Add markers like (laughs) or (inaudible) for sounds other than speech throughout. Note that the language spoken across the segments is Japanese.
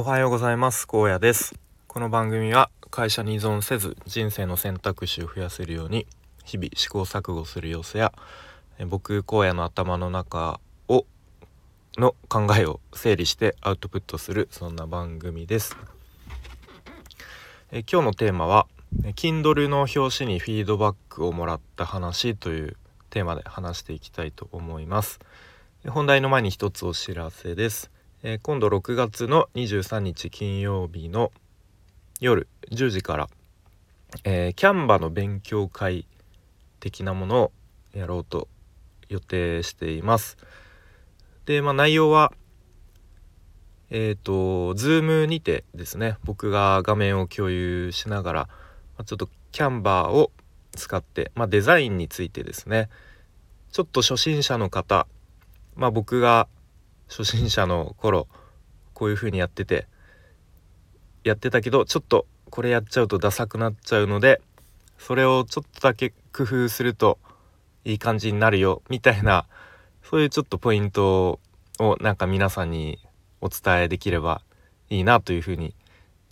おはようございます。高野です。この番組は会社に依存せず人生の選択肢を増やせるように日々試行錯誤する様子や僕荒野の頭の中をの考えを整理してアウトプットするそんな番組です。え今日のテーマは Kindle の表紙にフィードバックをもらった話というテーマで話していきたいと思います。本題の前に一つお知らせです、えー、今度6月の23日金曜日の夜10時から、えー、キャンバの勉強会的なものをやろうと予定しています。でまあ内容はえっ、ー、と Zoom にてですね僕が画面を共有しながら、ま、ちょっとキャンバーを使って、まあ、デザインについてですねちょっと初心者の方まあ僕が初心者の頃こういう風にやっててやってたけどちょっとこれやっちゃうとダサくなっちゃうのでそれをちょっとだけ工夫するといい感じになるよみたいなそういうちょっとポイントをなんか皆さんにお伝えできればいいなというふうに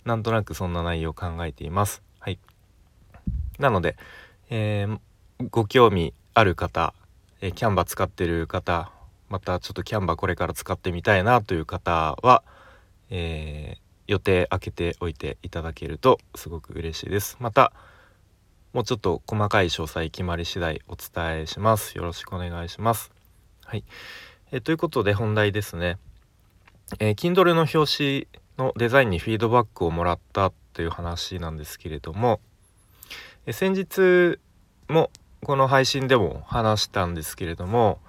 なんとなくそんな内容を考えています。はい、なので、えー、ご興味ある方、えー、キャンバ使ってる方またちょっとキャンバーこれから使ってみたいなという方は、えー、予定空けておいていただけるとすごく嬉しいです。またもうちょっと細かい詳細決まり次第お伝えします。よろしくお願いします。はい、えー、ということで本題ですね。えー、Kindle の表紙のデザインにフィードバックをもらったという話なんですけれども、えー、先日もこの配信でも話したんですけれども、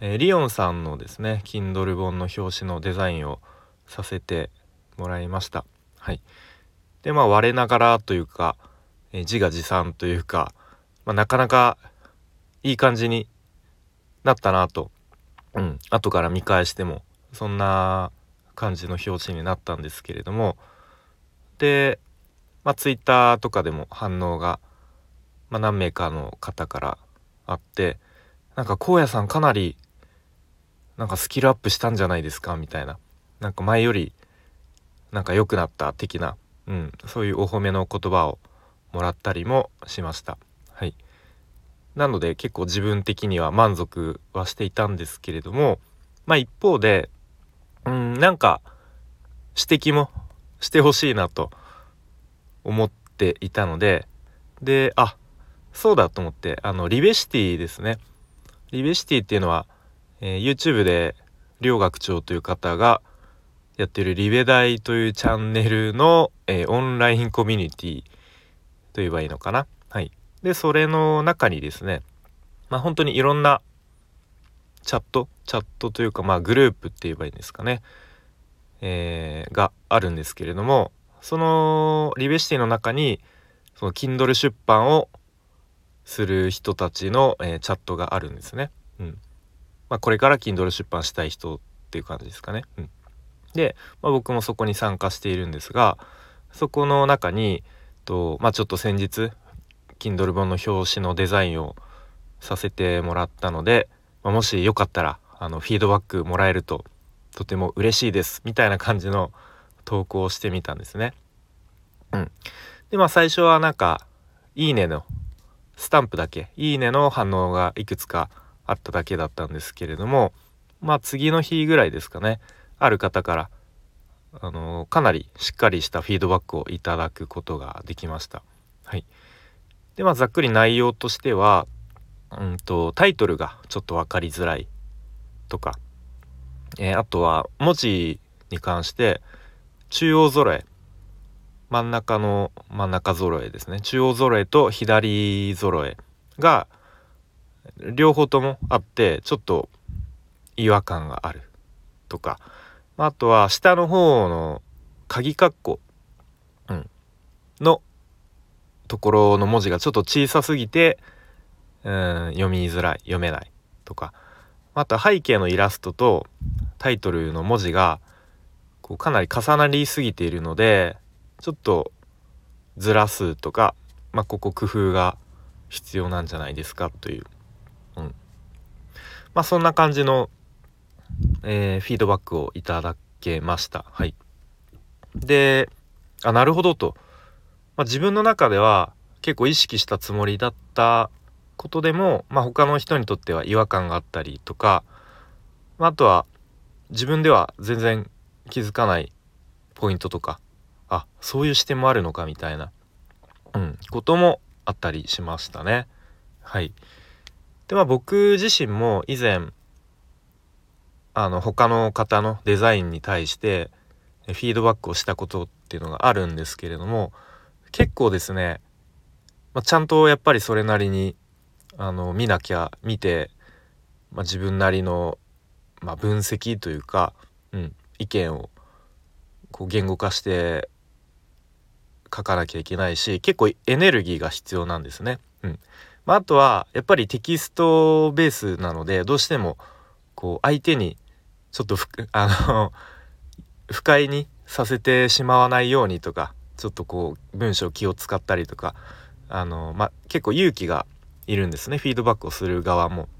えー、リオンさんのですね Kindle 本の表紙のデザインをさせてもらいました。はい、でまあ我ながらというか、えー、自画自賛というか、まあ、なかなかいい感じになったなと、うん、後から見返してもそんな感じの表紙になったんですけれども。で、まあ、Twitter とかでも反応が、まあ、何名かの方からあってなんか荒野さんかなりなんかスキルアップしたんじゃないですかみたいな。なんか前よりなんか良くなった的な、うん、そういうお褒めの言葉をもらったりもしました。はい、なので結構自分的には満足はしていたんですけれどもまあ一方でうんなんか指摘もしてほしいなと思っていたのでであそうだと思ってあのリベシティですね。リベシティっていうのは、えー、YouTube で両学長という方がやってるリベ大というチャンネルの、えー、オンラインコミュニティと言えばいいのかな。はい。でそれの中にですねまあ本当にいろんなチャットチャットというかまあグループって言えばいいんですかね、えー、があるんですけれどもそのリベシティの中にその Kindle 出版をする人たちの、えー、チャットがあるんですね。まあ、これから Kindle 出版したい人っていう感じですかね。うん、で、まあ、僕もそこに参加しているんですがそこの中にと、まあ、ちょっと先日 Kindle 本の表紙のデザインをさせてもらったのでまあ、もしよかったらあのフィードバックもらえるととても嬉しいですみたいな感じの投稿をしてみたんですね。うん、でまあ最初はなんか「いいね」のスタンプだけ「いいね」の反応がいくつかあっただけだったんですけれどもまあ次の日ぐらいですかねある方からあのかなりしっかりしたフィードバックをいただくことができました。はい、でまあざっくり内容としてはうんとタイトルがちょっと分かりづらいとか、えー、あとは文字に関して中央揃え真ん中の真ん中揃えですね中央揃えと左揃えが両方ともあってちょっと違和感があるとか。まあとは下の方の鍵括弧、うん、のところの文字がちょっと小さすぎてうん読みづらい読めないとか。あと背景のイラストとタイトルの文字がこうかなり重なりすぎているのでちょっとずらすとか、まあ、ここ工夫が必要なんじゃないですかという、まあそんな感じの、えー、フィードバックをいただけました。はい。であなるほどと、まあ、自分の中では結構意識したつもりだったことでも、まあ、他の人にとっては違和感があったりとか、まあ、あとは自分では全然気づかないポイントとかあそういう視点もあるのかみたいな、うん、こともあったりしましたね。はい、でまあ僕自身も以前あの他の方のデザインに対してフィードバックをしたことっていうのがあるんですけれども結構ですね、まあ、ちゃんとやっぱりそれなりにあの見なきゃ見て、まあ、自分なりの、まあ、分析というか、うん、意見をこう言語化して書かなきゃいけないし結構エネルギーが必要なんですね。うんまあ、あとはやっぱりテキストベースなのでどうしてもこう相手にちょっとあの (laughs) 不快にさせてしまわないようにとかちょっとこう文章気を使ったりとかあの、まあ、結構勇気がいるんですねフィードバックをする側も。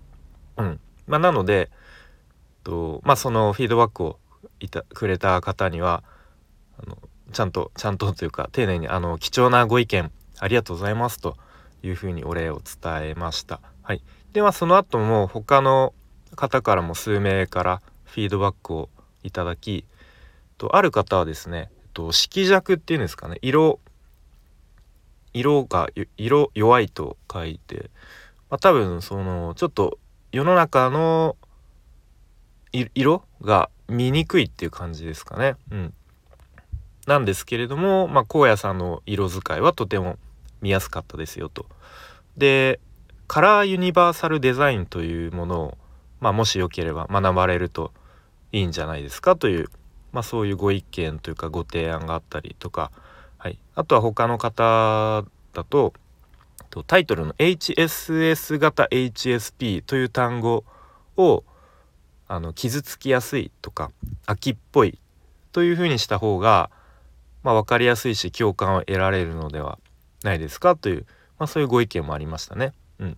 うんまあ、なのでと、まあ、そのフィードバックをいたくれた方にはあのちゃんとちゃんとというか丁寧にあの貴重なご意見ありがとうございますというふうにお礼を伝えました。はい、ではその後も他の方からも数名からフィードバックをいただきとある方はですね、と、色弱っていうんですかね色色が色弱いと書いて、まあ、多分そのちょっと世の中の色が見にくいっていう感じですかね。うん、なんですけれども、まあ、荒野さんの色使いはとても見やすかったですよと。でカラーユニバーサルデザインというものを、まあ、もしよければ学ばれるといいんじゃないですかという、まあ、そういうご意見というかご提案があったりとか、はい、あとは他の方だとタイトルの HSS 型 HSP という単語をあの傷つきやすいとか秋っぽいというふうにした方がまあ、分かりやすいし共感を得られるのではないですか？という、まあ、そういうご意見もありましたね。うん。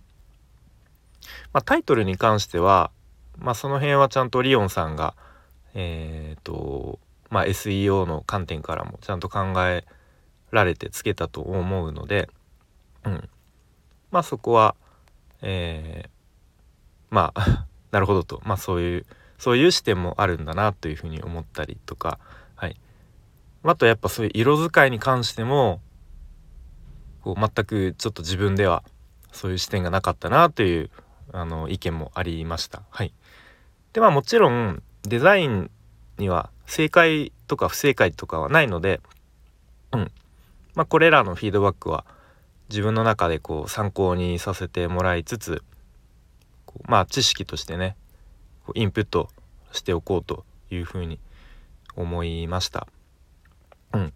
まあ、タイトルに関しては、まあ、その辺はちゃんとリオンさんが、えーとまあ、SEO の観点からもちゃんと考えられてつけたと思うので、うん、まあそこは、えー、まあ (laughs) なるほどと、まあ、そういうそういう視点もあるんだなというふうに思ったりとか、はい。あとやっぱそういう色使いに関してもこう全くちょっと自分ではそういう視点がなかったなというあの意見もありました。はい、でまあもちろんデザインには正解とか不正解とかはないので、うんまあ、これらのフィードバックは自分の中でこう参考にさせてもらいつつまあ知識としてねインプットしておこうというふうに思いました。うん、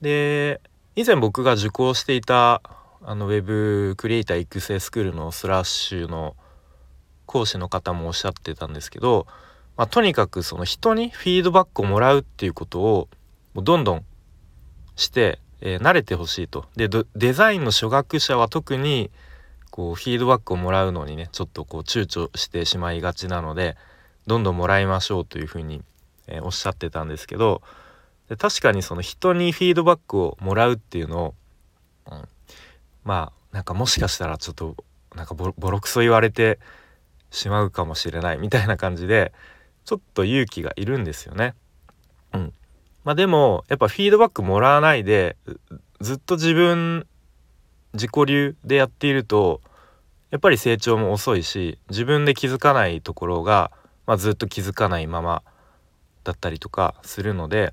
で以前僕が受講していたあのウェブクリエイター育成スクールのスラッシュの講師の方もおっしゃってたんですけど、まあ、とにかくその人にフィードバックをもらうっていうことをどんどんして、えー、慣れてほしいと。でデザインの初学者は特にこうフィードバックをもらうのにねちょっとこう躊躇してしまいがちなのでどんどんもらいましょうというふうに、えー、おっしゃってたんですけどで確かにその人にフィードバックをもらうっていうのを、うん、まあなんかもしかしたらちょっとなんかボロクソ言われてしまうかもしれないみたいな感じでちょっと勇気がいるんですよね。うん、まあでもやっぱフィードバックもらわないでずっと自分自己流でやっているとやっぱり成長も遅いし自分で気づかないところが、まあ、ずっと気づかないままだったりとかするので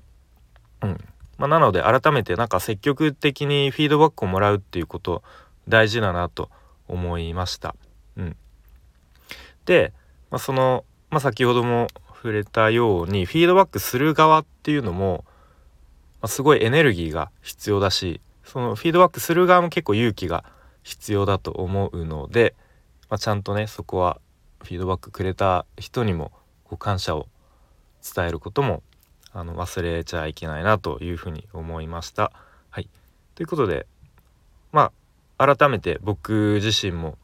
うんまあ、なので改めてなんか積極的にフィードバックをもらうっていうこと大事だなと思いました。うん、で、まあ、その、まあ、先ほども触れたようにフィードバックする側っていうのも、まあ、すごいエネルギーが必要だしそのフィードバックする側も結構勇気が必要だと思うので、まあ、ちゃんとねそこはフィードバックくれた人にもこ感謝を伝えることもあの忘れちゃいけないなというふうに思いました。はい、ということでまあ改めて僕自身も、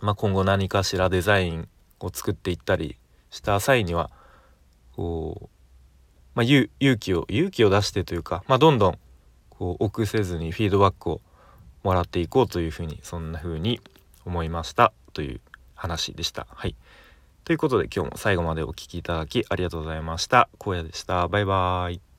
まあ、今後何かしらデザインを作っていったりした際にはこう、まあ、勇気を勇気を出してというか、まあ、どんどんこう臆せずにフィードバックをもらっていこうというふうにそんな風に思いましたという話でした。はいということで今日も最後までお聴きいただきありがとうございました。荒野でした。バイバーイ。